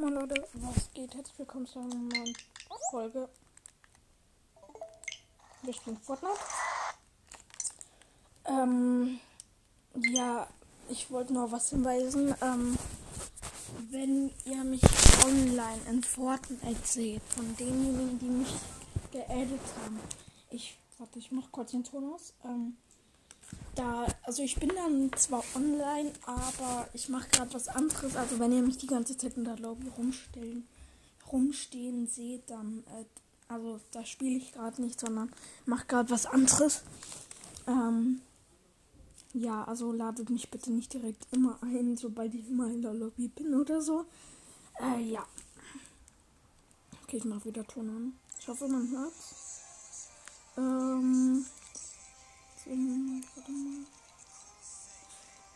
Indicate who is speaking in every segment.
Speaker 1: Moin Leute, was geht? Herzlich willkommen zu einer neuen Folge. Wir spielen Fortnite. Ähm, ja, ich wollte noch was hinweisen. Ähm, wenn ihr mich online in Fortnite seht, von denjenigen, die mich geaddet haben. Ich, warte, ich mach kurz den Ton aus. Ähm, da, also ich bin dann zwar online, aber ich mache gerade was anderes. Also wenn ihr mich die ganze Zeit in der Lobby rumstellen, rumstehen seht, dann, äh, also da spiele ich gerade nicht, sondern mache gerade was anderes. Ähm, ja, also ladet mich bitte nicht direkt immer ein, sobald ich immer in der Lobby bin oder so. Äh, ja. Okay, ich mache wieder Ton an. Ich hoffe, man hört's. Ähm,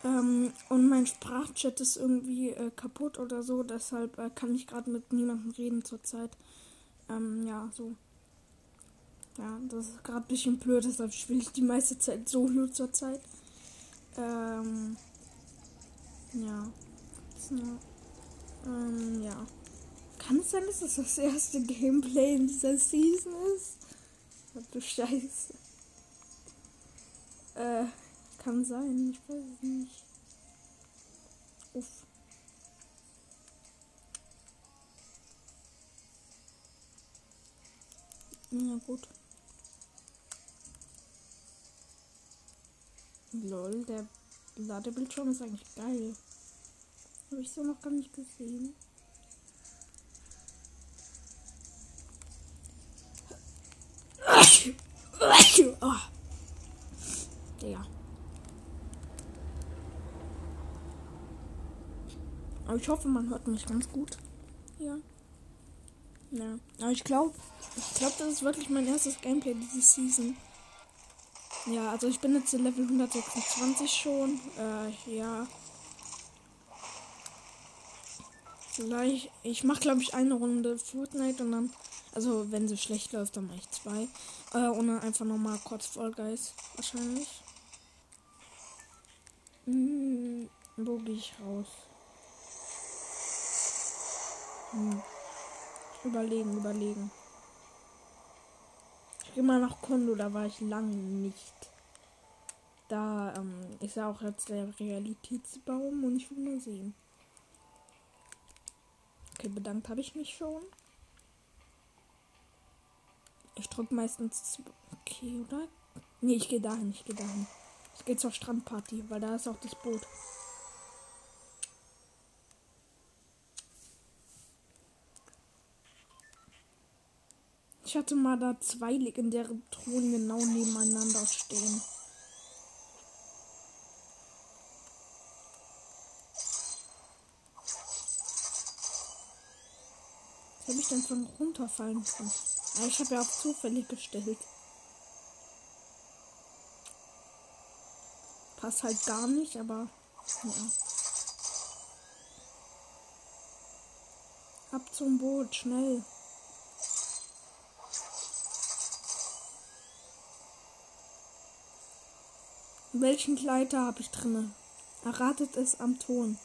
Speaker 1: ähm, und mein Sprachchat ist irgendwie äh, kaputt oder so, deshalb äh, kann ich gerade mit niemandem reden zurzeit. Ähm, ja, so. Ja, das ist gerade ein bisschen blöd, deshalb spiele ich die meiste Zeit solo zurzeit. Ähm, ja. Ähm, ja. Kann es sein, dass das das erste Gameplay in dieser Season ist? Du Scheiße. Äh, kann sein, ich weiß es nicht. Uff. Ja gut. Lol, der Ladebildschirm ist eigentlich geil. Habe ich so noch gar nicht gesehen. Oh. Digga. Aber ich hoffe, man hört mich ganz gut. Ja. Ja. Aber ich glaube, ich glaube, das ist wirklich mein erstes Gameplay diese Season. Ja, also ich bin jetzt in Level 126 schon. Äh, ja. Vielleicht, ich mache glaube ich eine Runde Fortnite und dann, also wenn sie schlecht läuft, dann mache ich zwei. Äh, und einfach nochmal kurz Fall Guys wahrscheinlich. Hm, wo gehe ich raus? Hm. Überlegen, überlegen. Ich gehe mal nach Kondo, da war ich lange nicht. Da ähm, ist ja auch jetzt der Realitätsbaum und ich will mal sehen. Okay, bedankt habe ich mich schon. Ich drücke meistens. Okay, oder? Nee, ich gehe dahin, ich gehe dahin. Ich gehe zur Strandparty, weil da ist auch das Boot. Ich hatte mal da zwei legendäre Thronen genau nebeneinander stehen. Was habe ich denn von runterfallen können? Ich habe ja auch zufällig gestellt. Passt halt gar nicht, aber ja. Ab zum Boot, schnell. Welchen Kleider habe ich drinne? Erratet es am Ton.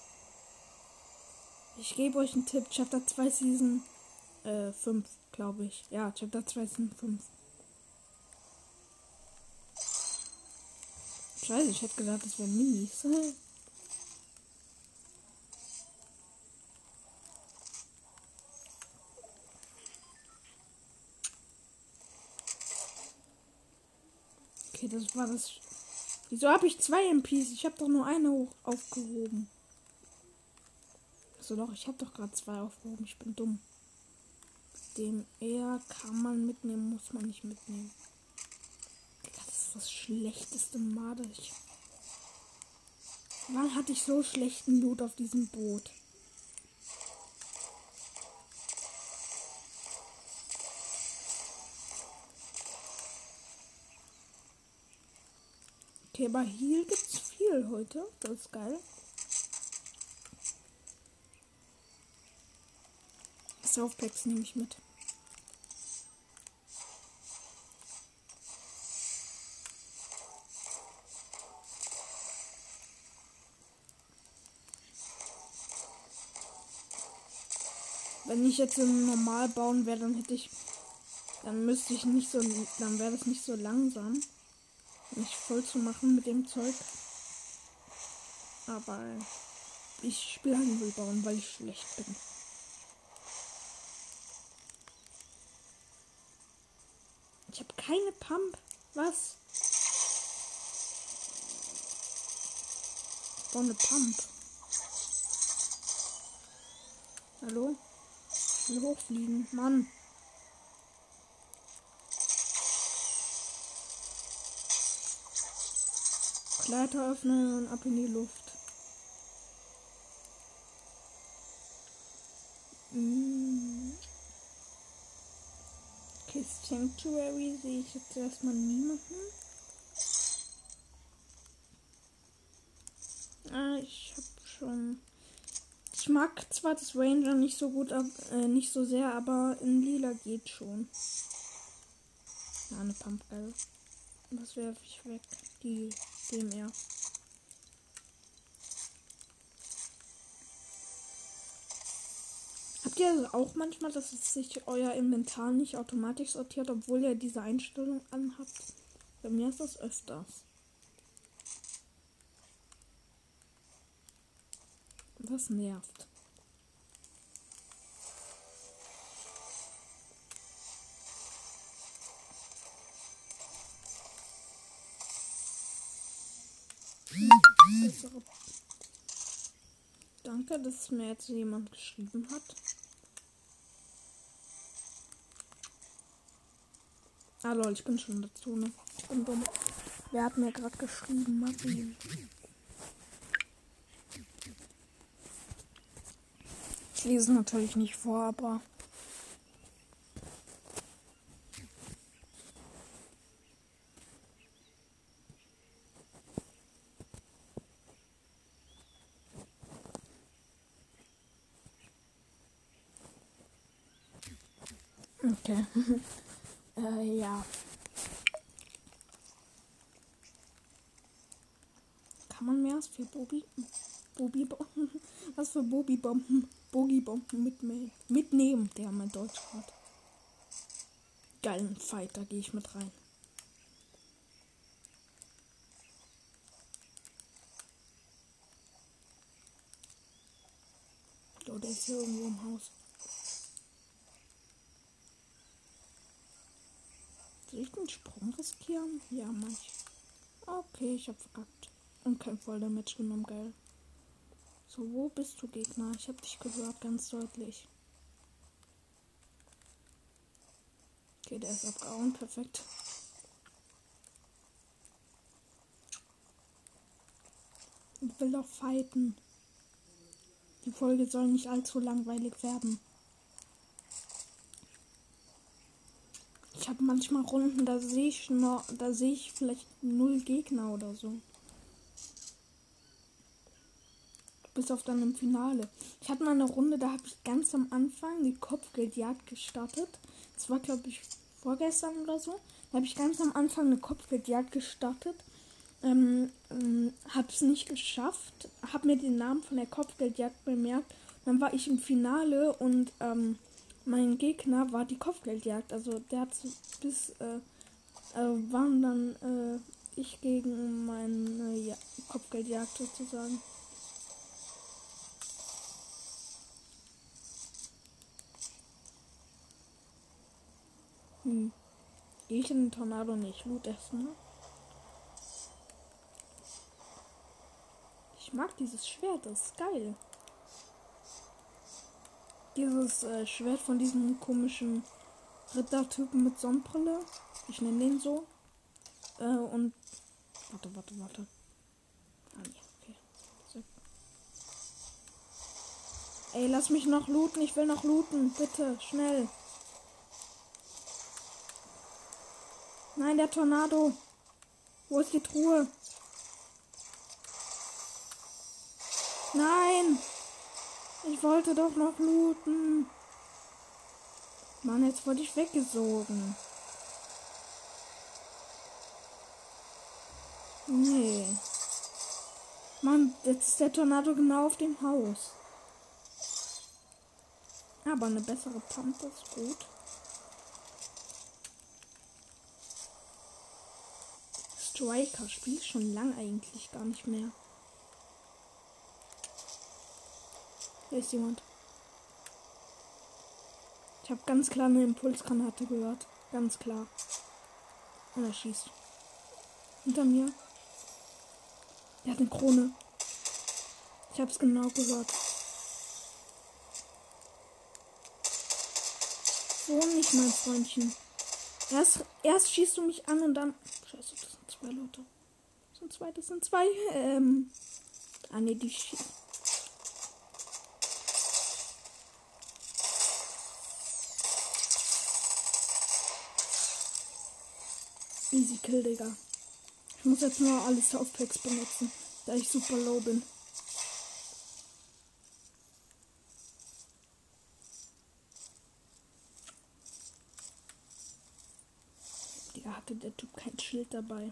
Speaker 1: Ich gebe euch einen Tipp. Chapter 2 Season äh, 5, glaube ich. Ja, Chapter 2 Season 5. Scheiße, ich hätte gedacht, das wären Minis. Okay, das war das. Wieso habe ich zwei MPs? Ich habe doch nur eine hoch aufgehoben. So doch, ich habe doch gerade zwei aufgehoben. Ich bin dumm. Den eher kann man mitnehmen, muss man nicht mitnehmen das schlechteste Marder. Ich Wann hatte ich so schlechten Loot auf diesem Boot? Okay, aber hier gibt's viel heute. Das ist geil. Softpacks nehme ich mit. Jetzt im normal bauen wäre, dann hätte ich. Dann müsste ich nicht so. Dann wäre das nicht so langsam. Mich voll zu machen mit dem Zeug. Aber ich spiele halt bauen, weil ich schlecht bin. Ich habe keine Pump. Was? Ich brauche eine Pump. Hallo? Will hochfliegen. Mann. Leiter öffnen und ab in die Luft. Mm. Okay, Sanctuary sehe ich jetzt erstmal niemanden. Ah, ich habe schon. Ich mag zwar das Ranger nicht so gut, äh, nicht so sehr, aber in Lila geht schon. Ja, eine Pumpgeil. Was werfe ich weg? Die DMR. Habt ihr auch manchmal, dass es sich euer Inventar nicht automatisch sortiert, obwohl ihr diese Einstellung anhabt? Bei mir ist das öfters. Das nervt. Bessere. Danke, dass mir jetzt jemand geschrieben hat. Ah lol, ich bin schon dazu, ne? Ich bin dumm. Wer hat mir gerade geschrieben? Martin. Lese natürlich nicht vor, aber Okay. äh, ja. Kann man mehr als für Bobi? Bobi Was für Bobi-Bomben? Bogi-Bomben mitnehmen. Mitnehmen, der mein Deutsch hat. Geilen Fight, da gehe ich mit rein. Oh, der ist hier irgendwo im Haus. Soll ich den Sprung riskieren? Ja, mach ich. Okay, ich hab verkackt. Und kein Volldamage genommen, geil. So, wo bist du, Gegner? Ich hab dich gehört, ganz deutlich. Okay, der ist abgehauen, perfekt. Ich will doch fighten. Die Folge soll nicht allzu langweilig werden. Ich habe manchmal Runden, da sehe ich noch, da sehe ich vielleicht null Gegner oder so. Bis auf dann im Finale. Ich hatte mal eine Runde, da habe ich ganz am Anfang die Kopfgeldjagd gestartet. Das war, glaube ich, vorgestern oder so. Da habe ich ganz am Anfang eine Kopfgeldjagd gestartet. Ähm, ähm, hab's nicht geschafft, hab mir den Namen von der Kopfgeldjagd bemerkt. Dann war ich im Finale und ähm, mein Gegner war die Kopfgeldjagd. Also der hat bis äh, äh, waren dann äh, ich gegen meine ja, Kopfgeldjagd sozusagen. Hm. Ich in den Tornado nicht. Loot essen, ne? Ich mag dieses Schwert, das ist geil dieses äh, Schwert von diesem komischen Rittertypen mit Sonnenbrille. Ich nenne den so. Äh, und. Warte, warte, warte. Ah, nee, okay. So. Ey, lass mich noch looten. Ich will noch looten. Bitte, schnell. Nein, der Tornado. Wo ist die Truhe? Nein! Ich wollte doch noch looten. Mann, jetzt wurde ich weggesogen. Nee. Mann, jetzt ist der Tornado genau auf dem Haus. Aber eine bessere Pumpe ist gut. Striker spiele ich schon lang eigentlich gar nicht mehr. Hier ist jemand. Ich habe ganz klar eine Impulsgranate gehört. Ganz klar. Und er schießt. Hinter mir. Er hat eine Krone. Ich habe es genau gehört. So nicht, mein Freundchen. Erst, erst schießt du mich an und dann. Scheiße, das zwei Leute. Das sind zwei, das sind zwei. Ähm. Ah ne, die schießen. Easy Kill, Digga. Ich muss jetzt nur alle Softpacks benutzen, da ich super low bin. Digga, hatte der Typ kein Schild dabei.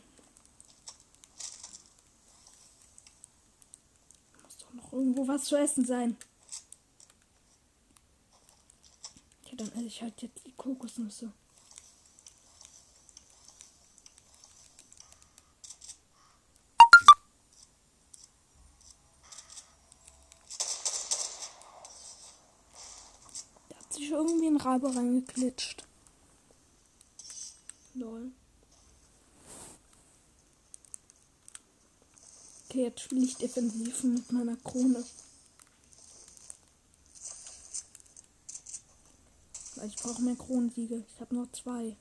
Speaker 1: Muss doch noch irgendwo was zu essen sein. Ja, dann esse ich halt jetzt die Kokosnüsse. sich irgendwie ein Rabe reingeklitscht. Lol. Okay, jetzt spiele ich defensiv mit meiner Krone. Weil ich brauche mehr Kronensiege. Ich habe nur zwei.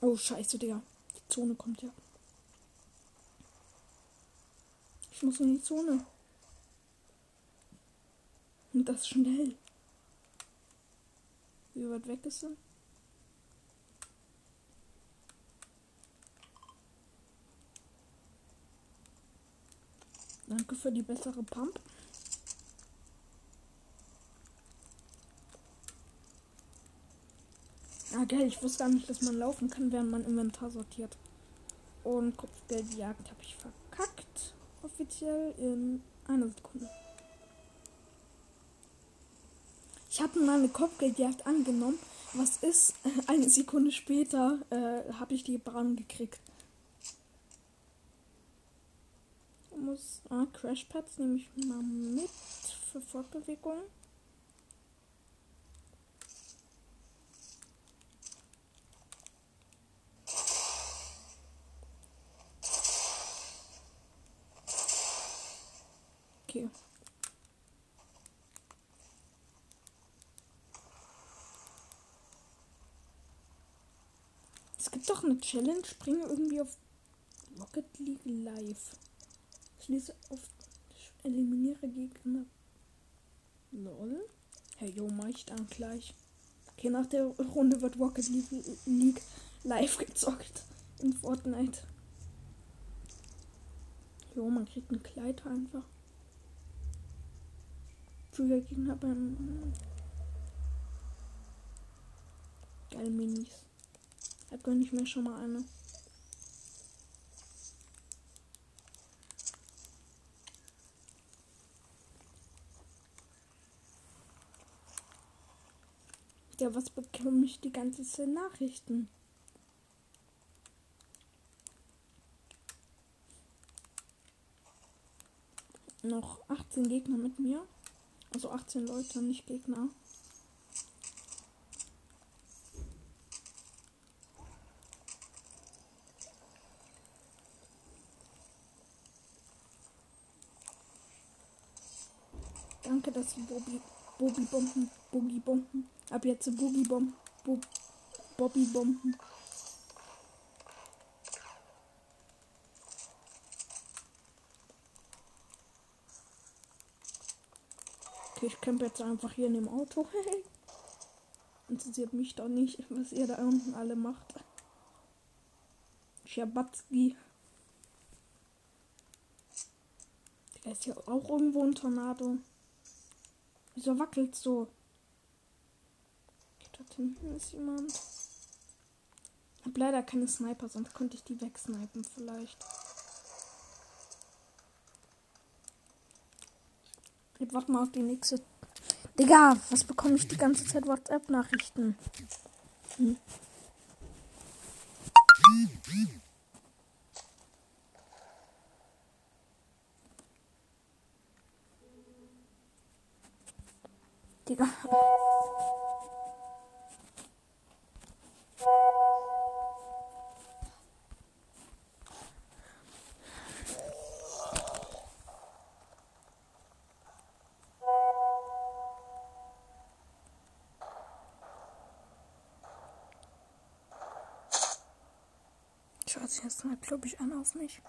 Speaker 1: Oh, scheiße, Digga. Die Zone kommt ja. Ich muss in die Zone. Und das schnell. Wie weit weg ist er? Danke für die bessere Pump. Ah, geil, ich wusste gar nicht, dass man laufen kann, während man Inventar sortiert. Und Kopfgeldjagd habe ich verkackt. Offiziell in einer Sekunde. Ich habe mal eine Kopfgeldjagd angenommen. Was ist? Eine Sekunde später äh, habe ich die Bahn gekriegt. Ich muss ah, Crashpads nehme ich mal mit für Fortbewegung. Okay. Es gibt doch eine Challenge, springe irgendwie auf Rocket League Live. Schließe auf eliminiere Gegner. Lol. Hey, jo, mach ich dann gleich. Okay, nach der Runde wird Rocket League live gezockt in Fortnite. Jo, man kriegt ein Kleid einfach. Früher Gegner beim. Geil Minis. Da gönne ich mir schon mal eine. Ja, was bekomme ich die ganze Zeit Nachrichten? Noch 18 Gegner mit mir. Also 18 Leute, nicht Gegner. Danke, dass die Bobby, Bobby Bomben, Boogie Bomben. Ab jetzt Boogie Bomben, Bo, Bobby Bomben. Okay, ich campe jetzt einfach hier in dem Auto. Interessiert mich doch nicht, was ihr da unten alle macht. Schabatzki. Da ist hier auch irgendwo ein Tornado. Wieso wackelt so? Dort hinten ist jemand. Ich hab leider keine Sniper, sonst könnte ich die wegsnipen vielleicht. Jetzt warten wir auf die nächste. Digga, was bekomme ich die ganze Zeit WhatsApp-Nachrichten? Hm. Digga. Schaut sich jetzt mal, glaube an auf mich.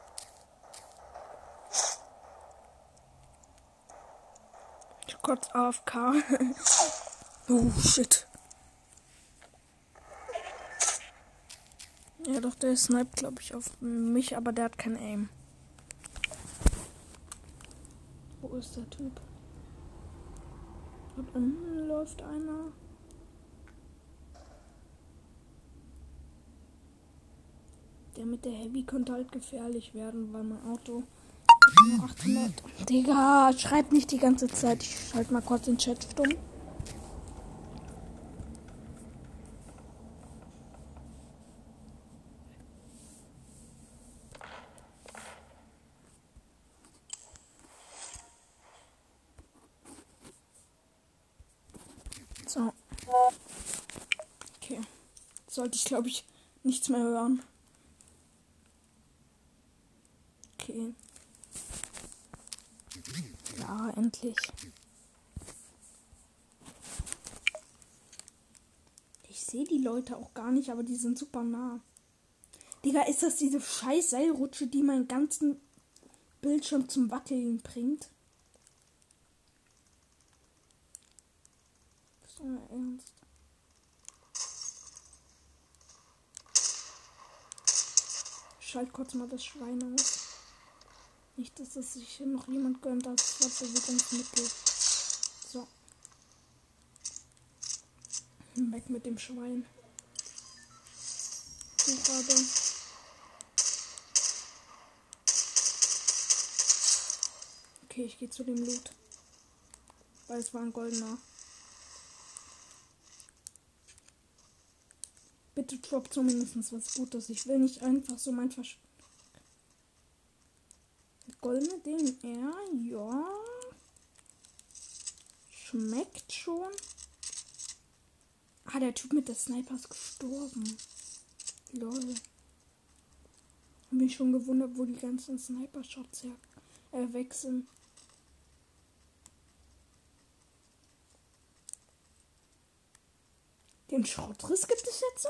Speaker 1: Kurz AFK. oh shit. Ja, doch, der sniped, glaube ich, auf mich, aber der hat kein Aim. Wo ist der Typ? Dort unten läuft einer. Der mit der Heavy könnte halt gefährlich werden, weil mein Auto 800. Digga, schreib nicht die ganze Zeit. Ich schalte mal kurz den Chat stumm. So. Okay. Sollte ich, glaube ich, nichts mehr hören. Okay. Ja, endlich. Ich sehe die Leute auch gar nicht, aber die sind super nah. Digga, ist das diese scheiß Seilrutsche, die meinen ganzen Bildschirm zum Wackeln bringt? Ist euer Ernst? Schalt kurz mal das Schwein aus. Nicht, dass es sich noch jemand gönnt als Fortbewegungsmittel. So. Weg mit dem Schwein. Gerade. Okay, ich gehe zu dem Loot. Weil es war ein goldener. Bitte drop zumindest was Gutes. Ich will nicht einfach so mein Versch goldene Ding. Ja, ja. Schmeckt schon. Ah, der Typ mit der Sniper ist gestorben. Lol. Hab mich schon gewundert, wo die ganzen Sniper-Shots her äh, wechseln. Den Schrottriss gibt es jetzt?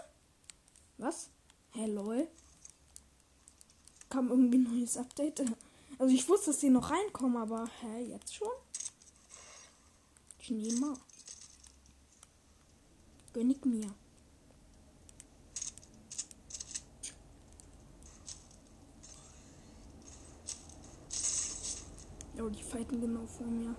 Speaker 1: Was? Hey, lol. Kam irgendwie ein neues Update. Also ich wusste, dass die noch reinkommen, aber hä, jetzt schon? Ich nehme mal. Mir. Oh, die fighten genau vor mir.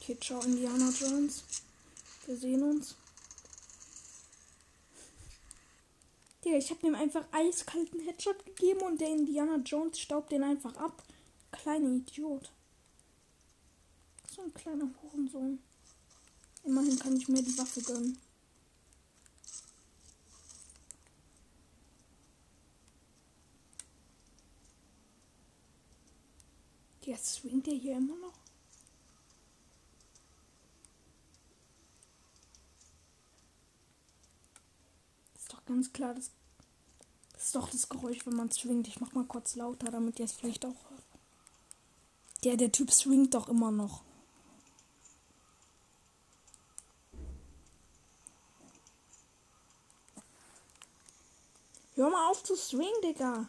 Speaker 1: Okay, ciao, Indiana Jones. Wir sehen uns. Digga, ich habe ihm einfach eiskalten Headshot gegeben und der Indiana Jones staubt den einfach ab. Kleiner Idiot. So ein kleiner Hurensohn. Immerhin kann ich mir die Waffe gönnen. Jetzt swingt er hier immer noch. Ganz klar, das, ist doch das Geräusch, wenn man swingt. Ich mach mal kurz lauter, damit ihr es vielleicht auch hört. Ja, der Typ swingt doch immer noch. Hör mal auf zu swingen, Digga.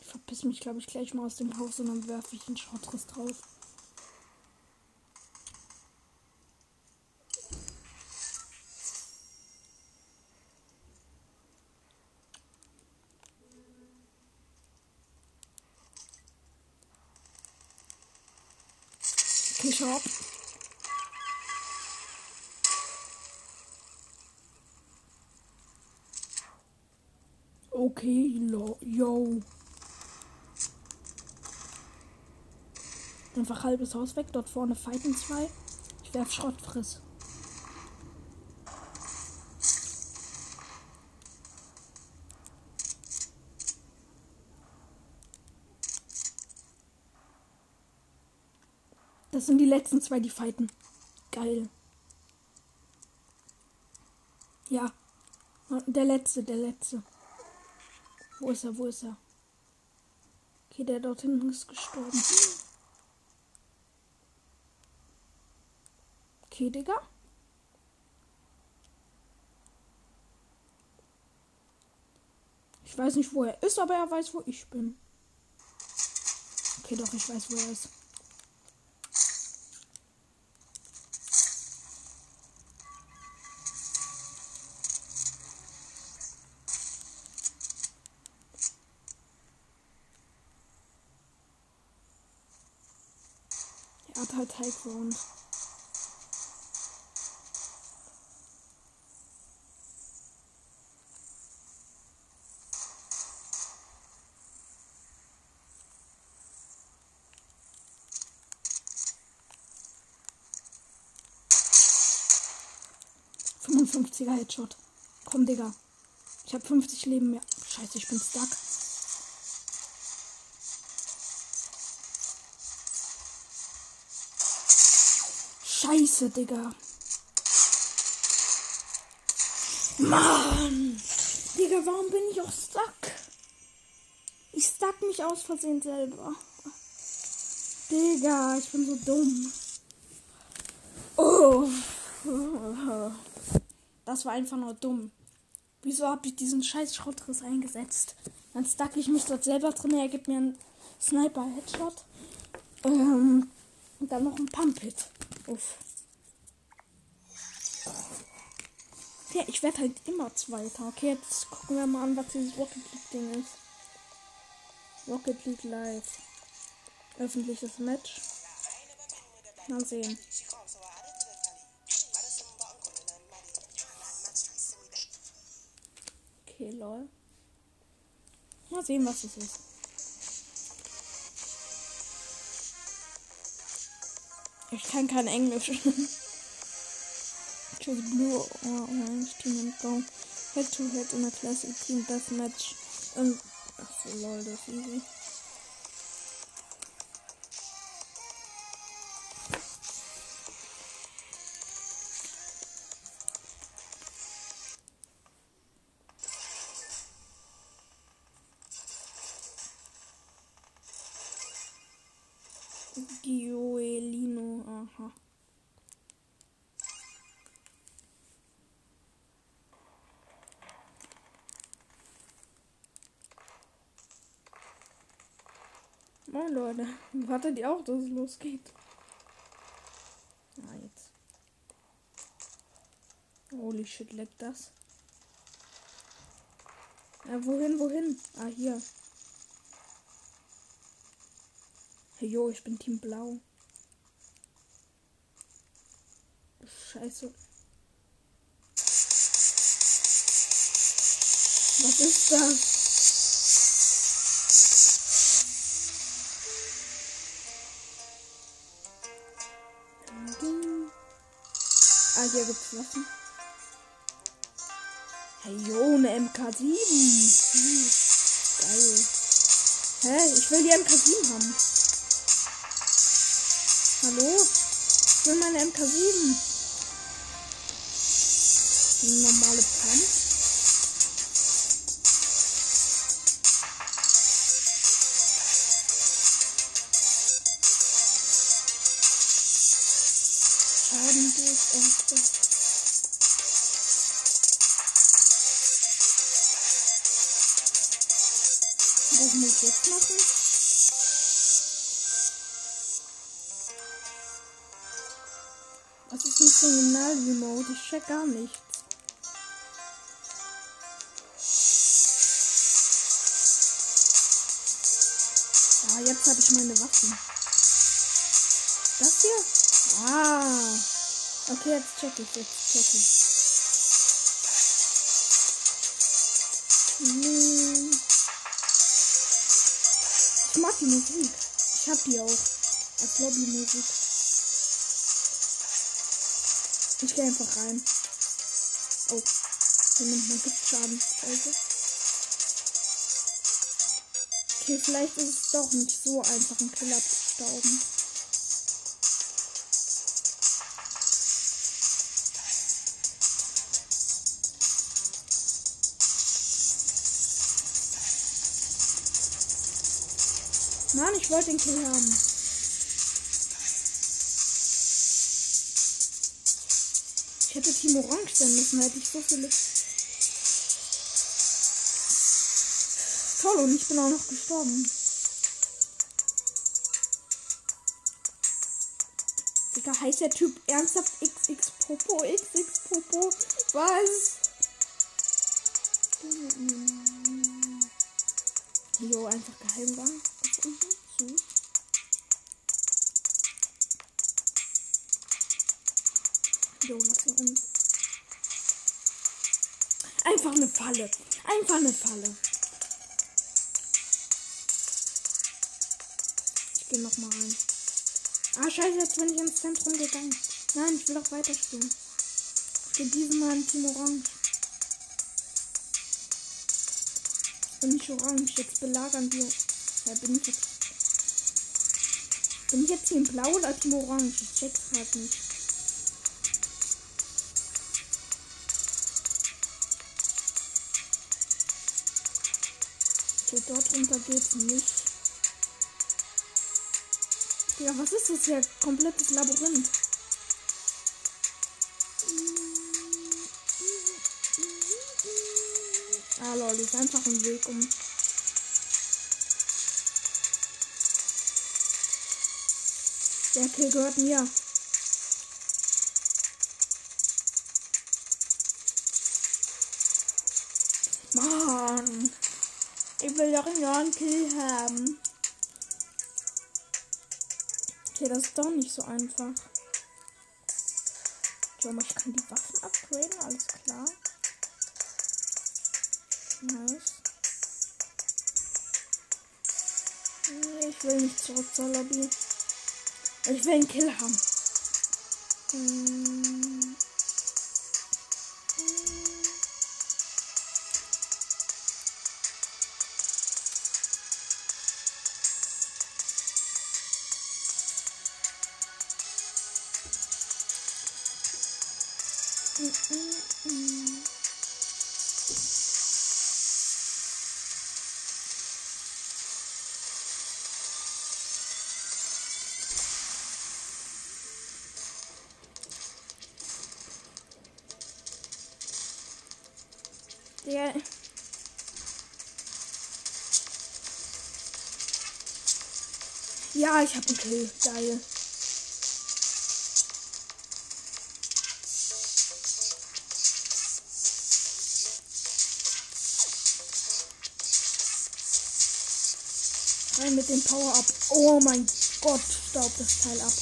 Speaker 1: Ich verpiss mich, glaube ich, gleich mal aus dem Haus und dann werfe ich einen Schrottriss drauf. Schau. Okay, lo, yo. Einfach halbes Haus weg. Dort vorne fighten zwei. Ich werf Schrottfriss. Das sind die letzten zwei, die fighten. Geil. Ja. Der letzte, der letzte. Wo ist er? Wo ist er? Okay, der dort hinten ist gestorben. Okay, Digga. Ich weiß nicht, wo er ist, aber er weiß, wo ich bin. Okay, doch, ich weiß, wo er ist. Hat halt er Headshot. Komm, Digga. Ich habe 50 Leben mehr. Scheiße, ich bin stuck. Scheiße, Digga. Mann! Digga, warum bin ich auch stuck? Ich stuck mich aus Versehen selber. Digga, ich bin so dumm. Oh. Das war einfach nur dumm. Wieso habe ich diesen scheiß Schrottriss eingesetzt? Dann stuck ich mich dort selber drin. Er gibt mir einen Sniper-Headshot. Ähm, und dann noch ein Pump-Hit. Uff. Ja, ich werde halt immer Zweiter. Okay, jetzt gucken wir mal an, was dieses Rocket League-Ding ist. Rocket League Live. Öffentliches Match. Mal sehen. Okay, lol. Mal sehen, was es ist. Ich kann kein Englisch. Choose blue or orange team and go head to head in a classic team deathmatch. Und. Achso, lol, das ist easy. Leute, wartet ihr auch, dass es losgeht? Ah, jetzt. Holy shit, leckt das. Ja, wohin, wohin? Ah, hier. Hey, yo, ich bin Team Blau. Scheiße. Was ist das? Waffen. Hey, yo, eine MK7. Hm, geil. Hä? Ich will die MK7 haben. Hallo? Ich will meine MK7. Eine normale Pump. Check gar nichts. Ja, jetzt habe ich meine Waffen. Das hier? Ah. Okay, jetzt check ich, jetzt check ich. Hm. Ich mag die Musik. Ich hab die auch. Als Lobbymusik. Ich gehe einfach rein. Oh. Hier nimmt man Giftschaden. Scheiße. Okay, vielleicht ist es doch nicht so einfach, einen Kill abzustauben. Mann, ich wollte den Kill haben. Hätte Team Orange sein müssen, hätte ich so viele. Toll, und ich bin auch noch gestorben. Digga, heißt der Typ ernsthaft XX Popo? XX Popo? Was? Jo, einfach geheim Einfach eine Falle. Ich geh noch mal rein. Ah, scheiße, jetzt bin ich ins Zentrum gegangen. Nein, ich will auch weiter spielen. Ich gehe diesmal in Team Orange. Bin ich orange? Jetzt belagern wir. Ja, bin ich jetzt. Bin ich jetzt Team Blau oder Team Orange? Ich check's halt nicht. Runter geht's nicht. Ja, was ist das hier? Komplettes Labyrinth. Ah, lol, ist einfach ein Weg um. Der Kill gehört mir. Einen Kill haben. Okay, das ist doch nicht so einfach. Ich kann die Waffen upgraden, alles klar. Nice. Ich will nicht zurück zur Lobby. Ich will einen Kill haben. Hm. Ja, ich hab einen Kill. Geil. Rein mit dem Power-Up. Oh mein Gott, staubt das Teil ab.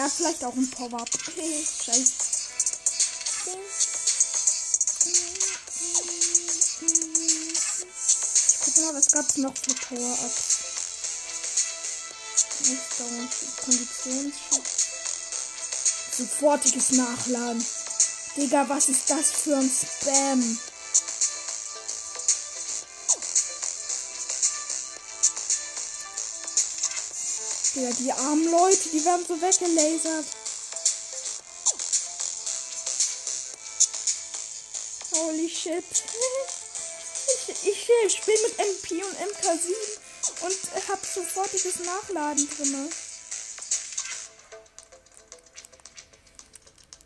Speaker 1: Der hat vielleicht auch ein Power-Up. Scheiße. Ich guck mal, was gab's noch für Power-Ups. Ausdauer, Konditionsschutz. Sofortiges Nachladen. Digga, was ist das für ein Spam? Digga, die armen Leute, die werden so weggelasert. Holy shit. Ich, ich, ich spiele mit MP und MK7 und hab sofortiges Nachladen drinne.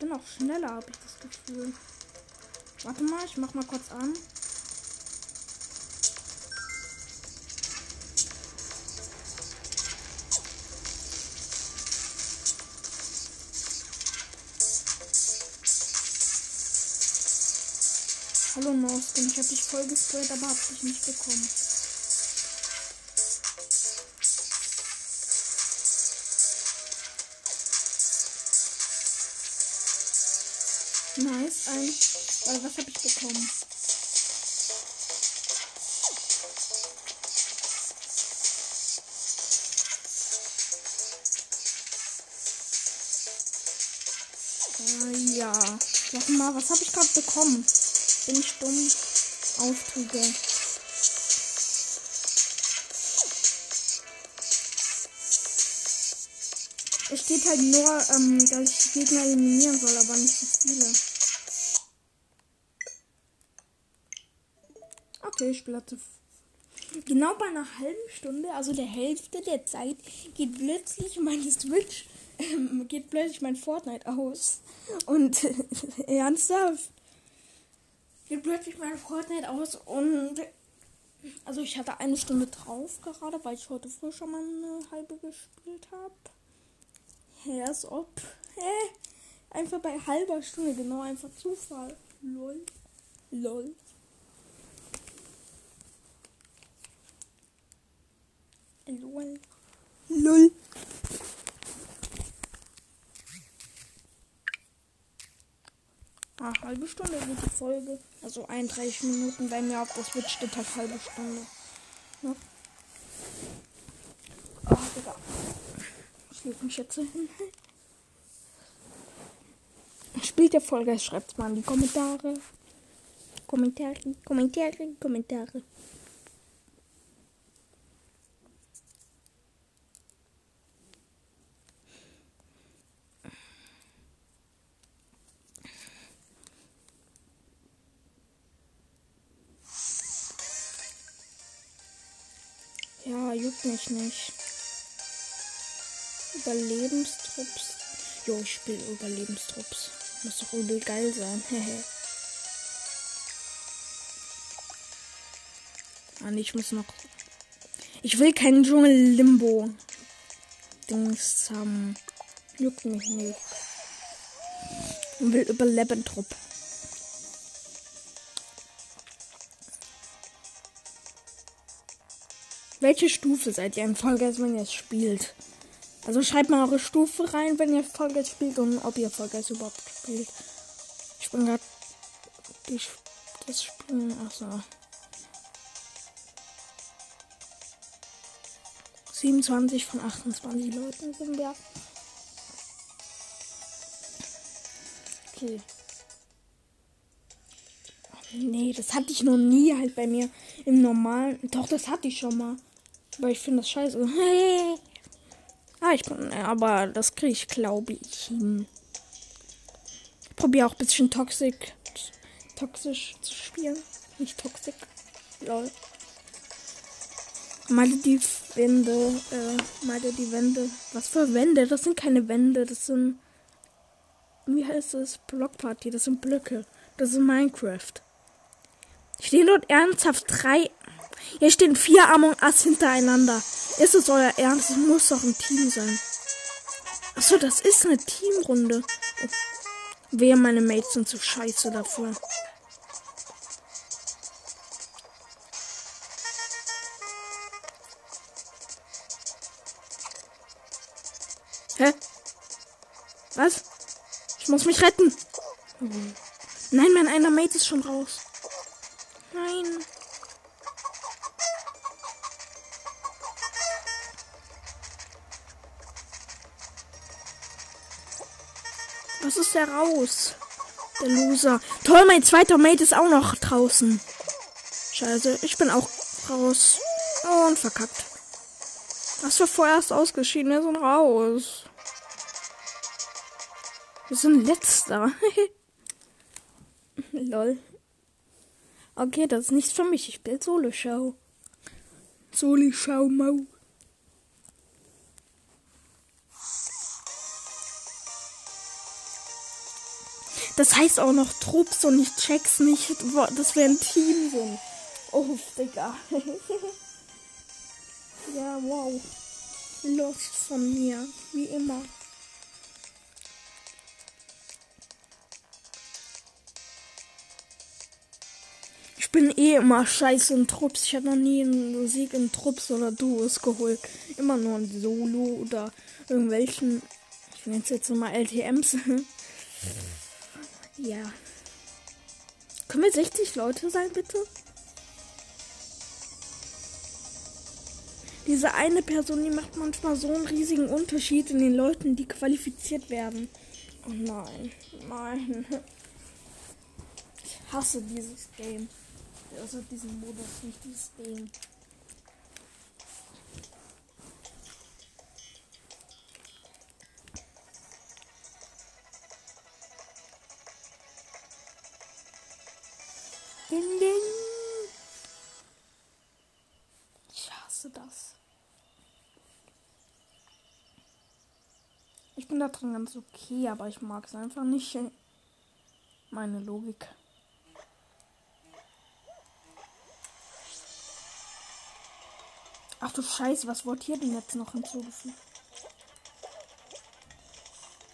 Speaker 1: Bin auch schneller, habe ich das Gefühl. Warte mal, ich mach mal kurz an. Hallo Mauskin, ich hab dich voll gesprayt, aber hab dich nicht bekommen. Nice, ein. Äh, was hab ich bekommen? Äh, ja. Sag mal, was habe ich gerade bekommen? Bin dumm? Aufträge. Es steht halt nur, ähm, dass ich Gegner eliminieren soll, aber nicht so viele. Okay, ich spiele Genau bei einer halben Stunde, also der Hälfte der Zeit, geht plötzlich meine Switch, ähm, geht plötzlich mein Fortnite aus. Und ernsthaft, geht plötzlich mein Fortnite aus und also ich hatte eine Stunde drauf gerade, weil ich heute früh schon mal eine halbe gespielt habe. Ja, als ob. Hä? Einfach bei halber Stunde, genau, einfach Zufall. Lol. Lol. Lol. Ah, halbe Stunde geht die Folge. Also 31 Minuten bei mir auf der Switch steht halt halbe Stunde. Ja. Oh, Digga. Ich leg mich jetzt hin. Spielt der Folge, schreibt's mal in die Kommentare. Kommentare, Kommentare, Kommentare. Mich nicht. Überlebenstrupps. Jo, ich spiele Überlebenstrupps. Muss doch übel geil sein. Hehe. nee, ich muss noch. Ich will keinen Dschungel-Limbo. Dings haben. Juckt mich nicht. Ich will überleben, Trupp. Welche Stufe seid ihr in Folge, wenn ihr es spielt? Also schreibt mal eure Stufe rein, wenn ihr Vollgas spielt und ob ihr Vollgas überhaupt spielt. Ich bin gerade das Spielen. Achso. 27 von 28 Leuten sind wir. Okay. Nee, das hatte ich noch nie halt bei mir im normalen. Doch, das hatte ich schon mal. Aber ich finde das scheiße. Ah, ich bin, aber das kriege ich, glaube ich, hin. Ich probiere auch ein bisschen toxic, toxisch zu spielen. Nicht toxic. Lol. Meide die Wände, äh, meide die Wände. Was für Wände? Das sind keine Wände, das sind, wie heißt das? Blockparty, das sind Blöcke. Das ist Minecraft. Stehen dort ernsthaft drei, hier stehen vier Among Us hintereinander. Ist es euer Ernst? Es muss doch ein Team sein. Achso, das ist eine Teamrunde. Oh. Wer meine Mates sind zu scheiße dafür. Hä? Was? Ich muss mich retten. Nein, mein einer Mate ist schon raus. Nein. Was ist der raus? Der Loser. Toll, mein zweiter Mate ist auch noch draußen. Scheiße, ich bin auch raus. und verkackt. Was für vorerst ausgeschieden? Wir sind raus. Wir sind letzter. Lol. Okay, das ist nichts für mich. Ich bin Solo-Show. Solo-Show, Das heißt auch noch Trupps und ich check's nicht, dass wir ein Team sind. Oh, Digga. ja, wow. Los von mir. Wie immer. bin eh immer scheiße in Trupps. Ich habe noch nie einen Sieg in Trupps oder Duos geholt. Immer nur ein Solo oder irgendwelchen, ich nenne es jetzt mal LTMs. ja. Können wir 60 Leute sein, bitte? Diese eine Person, die macht manchmal so einen riesigen Unterschied in den Leuten, die qualifiziert werden. Oh nein, nein. Ich hasse dieses Game. Also diesen Modus, nicht dieses Game. Drin ganz okay, aber ich mag es einfach nicht. Meine Logik. Ach du Scheiße, was wurde hier denn jetzt noch hinzugefügt?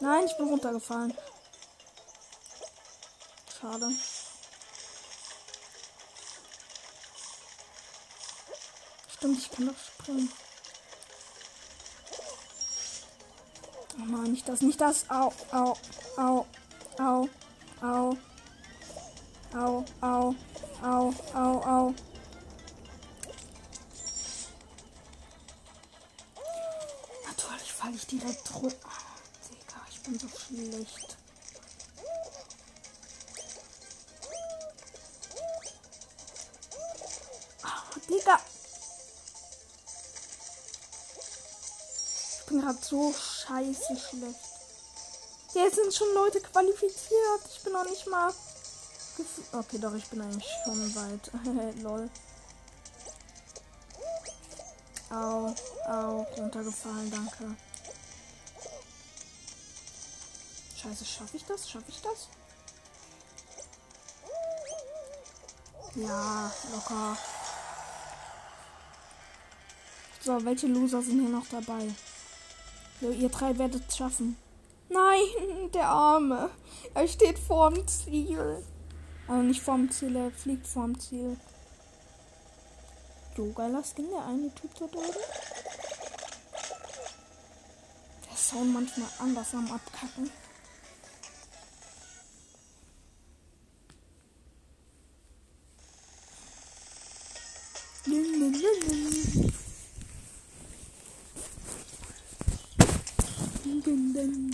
Speaker 1: Nein, ich bin runtergefallen. Schade. Stimmt, ich kann doch springen. nochmal, nicht das, nicht das. Au, au, au, au, au. Au, au, au, au, au. Natürlich falle ich direkt runter. Ah, Digga, ich bin so schlecht. Ah, Digga. Ich bin gerade so schlecht scheiße schlecht. Jetzt sind schon Leute qualifiziert. Ich bin noch nicht mal. Okay, doch, ich bin eigentlich schon weit. Lol. Au, au, runtergefallen, danke. Scheiße, schaffe ich das? Schaffe ich das? Ja, locker. So, welche Loser sind hier noch dabei? So, ihr drei werdet es schaffen. Nein, der Arme. Er steht vorm Ziel. Also nicht vorm Ziel, er fliegt vorm Ziel. So, geiler Skin, der eine Typ dort oben. Der Sound manchmal anders am Abkacken.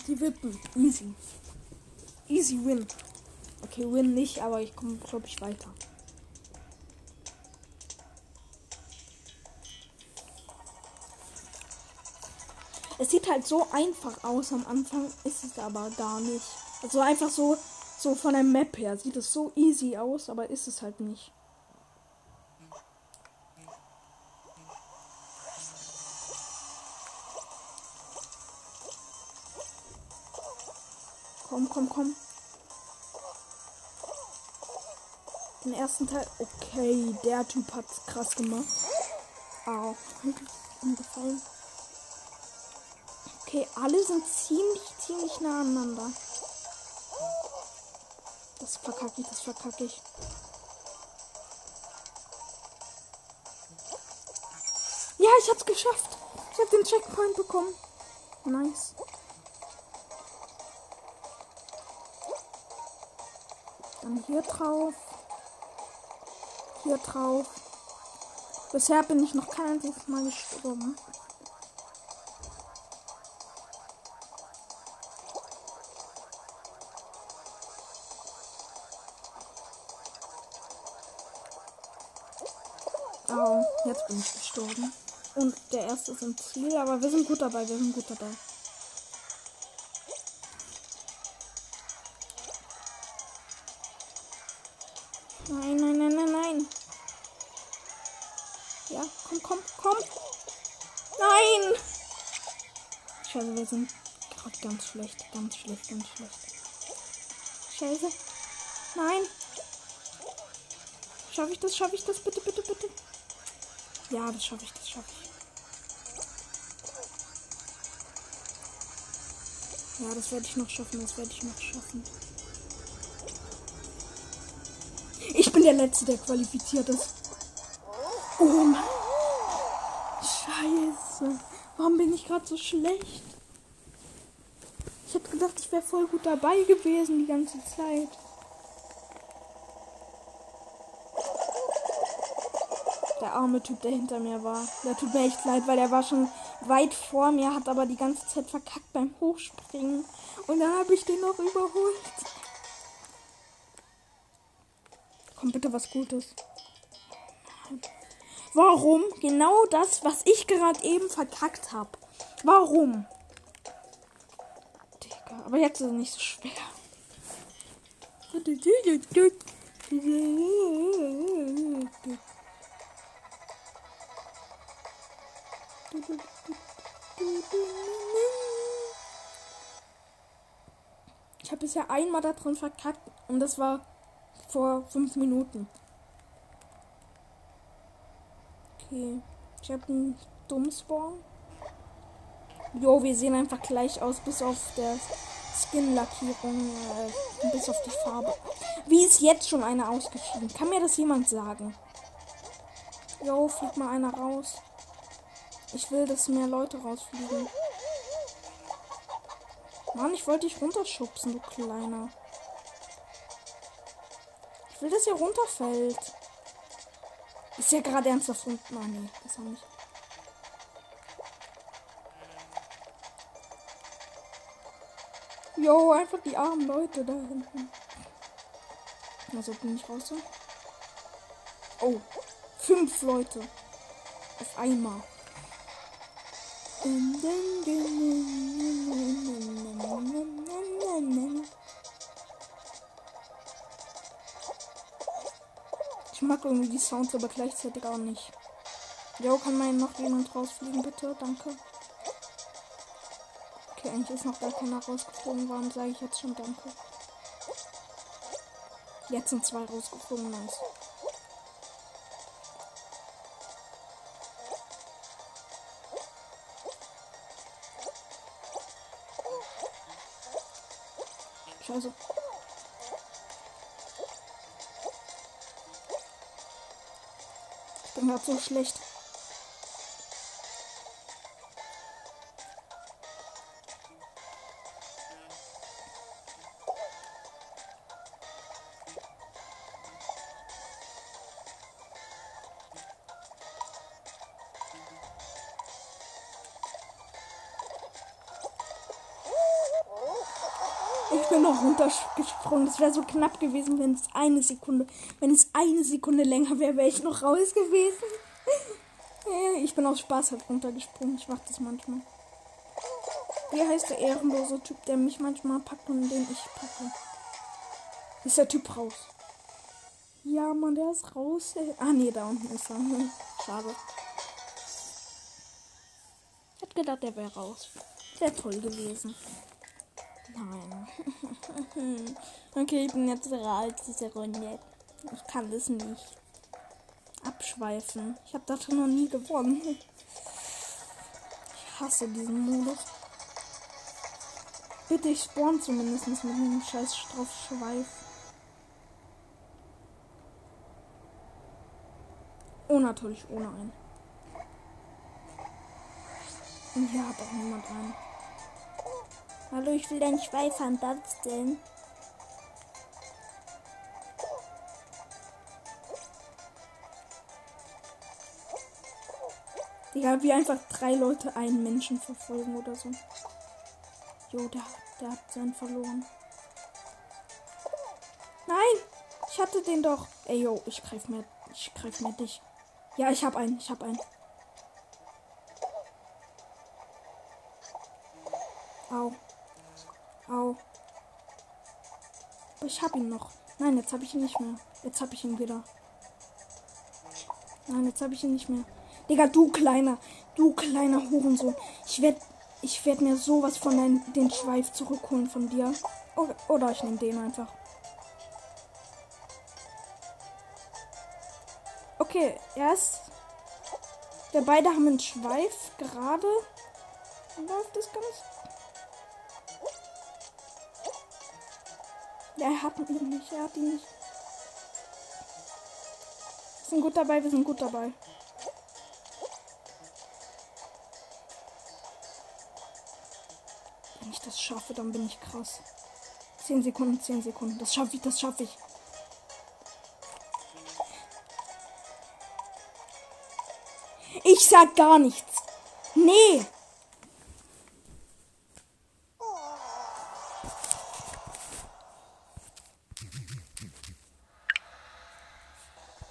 Speaker 1: Die Wippen. Easy. Easy win. Okay, win nicht, aber ich komme, glaube ich, weiter. Es sieht halt so einfach aus am Anfang, ist es aber gar nicht. Also einfach so, so von der Map her sieht es so easy aus, aber ist es halt nicht. Komm, komm, komm. Den ersten Teil. Okay, der Typ hat's krass gemacht. Au. Umgefallen. Okay, alle sind ziemlich, ziemlich nah aneinander. Das verkacke ich, das verkacke ich. Ja, ich hab's geschafft. Ich hab den Checkpoint bekommen. Nice. Hier drauf. Hier drauf. Bisher bin ich noch kein einziges Mal gestorben. Oh, jetzt bin ich gestorben. Und der erste ist im Ziel, aber wir sind gut dabei, wir sind gut dabei. Sind gerade ganz schlecht, ganz schlecht, ganz schlecht. Scheiße. Nein. Schaffe ich das? Schaffe ich das? Bitte, bitte, bitte. Ja, das schaffe ich, das schaffe ich. Ja, das werde ich noch schaffen, das werde ich noch schaffen. Ich bin der Letzte, der qualifiziert ist. Oh Mann. Scheiße. Warum bin ich gerade so schlecht? Gedacht, ich wäre voll gut dabei gewesen die ganze Zeit. Der arme Typ, der hinter mir war. Der tut mir echt leid, weil er war schon weit vor mir, hat aber die ganze Zeit verkackt beim Hochspringen. Und dann habe ich den noch überholt. Komm bitte was Gutes. Warum? Genau das, was ich gerade eben verkackt habe. Warum? Aber jetzt ist es nicht so schwer. Ich habe bisher einmal da drin verkackt und das war vor fünf Minuten. Okay. Ich habe einen Dummspawn. Jo, wir sehen einfach gleich aus, bis auf der Skin-Lackierung, äh, bis auf die Farbe. Wie ist jetzt schon einer ausgeschieden? Kann mir das jemand sagen? Jo, fliegt mal einer raus. Ich will, dass mehr Leute rausfliegen. Mann, ich wollte dich runterschubsen, du Kleiner. Ich will, dass ihr runterfällt. Ist ja gerade ernsthaft unten. Ah, nee, das habe ich. Jo, einfach die armen Leute da hinten. Also bin ich raus. Oh, fünf Leute. Auf einmal. Ich mag irgendwie die Sounds, aber gleichzeitig auch nicht. Jo, kann man noch jemand rausfliegen, bitte? Danke. Okay, eigentlich ist noch gar keiner rausgeflogen. Warum sage ich jetzt schon Danke? Jetzt sind zwei rausgeflogen. Nice. Scheiße. Ich bin gerade so schlecht. Ich bin noch runtergesprungen. Das wäre so knapp gewesen, wenn es eine Sekunde, wenn es eine Sekunde länger wäre, wäre ich noch raus gewesen. Ich bin aus Spaß halt runtergesprungen. Ich mach das manchmal. Wie heißt der ehrenlose Typ, der mich manchmal packt und den ich packe? Ist der Typ raus? Ja, Mann, der ist raus. Ah, nee, da unten ist er. Schade. Ich hätte gedacht, der wäre raus. Wäre toll gewesen. Nein. okay, ich bin jetzt raus, diese Runde. Ich kann das nicht. Abschweifen. Ich habe das noch nie gewonnen. Ich hasse diesen Modus. Bitte, ich spawn zumindest mit dem scheiß Strafschweif. Oh, natürlich ohne einen. Und hier hat auch niemand einen. Hallo, ich will deinen Schweifern basteln. Digga, wie einfach drei Leute einen Menschen verfolgen oder so. Jo, der, der hat seinen verloren. Nein! Ich hatte den doch. Ey, jo, ich greif mir. Ich greif mir dich. Ja, ich hab einen. Ich hab einen. Au. Au. Ich hab ihn noch. Nein, jetzt habe ich ihn nicht mehr. Jetzt habe ich ihn wieder. Nein, jetzt habe ich ihn nicht mehr. Digga, du kleiner, du kleiner Hurensohn. Ich werde ich werd mir sowas von dein, den Schweif zurückholen von dir. Oder, oder ich nehme den einfach. Okay, erst. Wir beide haben einen Schweif gerade. Läuft das ganz Er hat ihn nicht, er hat ihn nicht. Wir sind gut dabei, wir sind gut dabei. Wenn ich das schaffe, dann bin ich krass. 10 Sekunden, 10 Sekunden. Das schaffe ich, das schaffe ich. Ich sag gar nichts. Nee.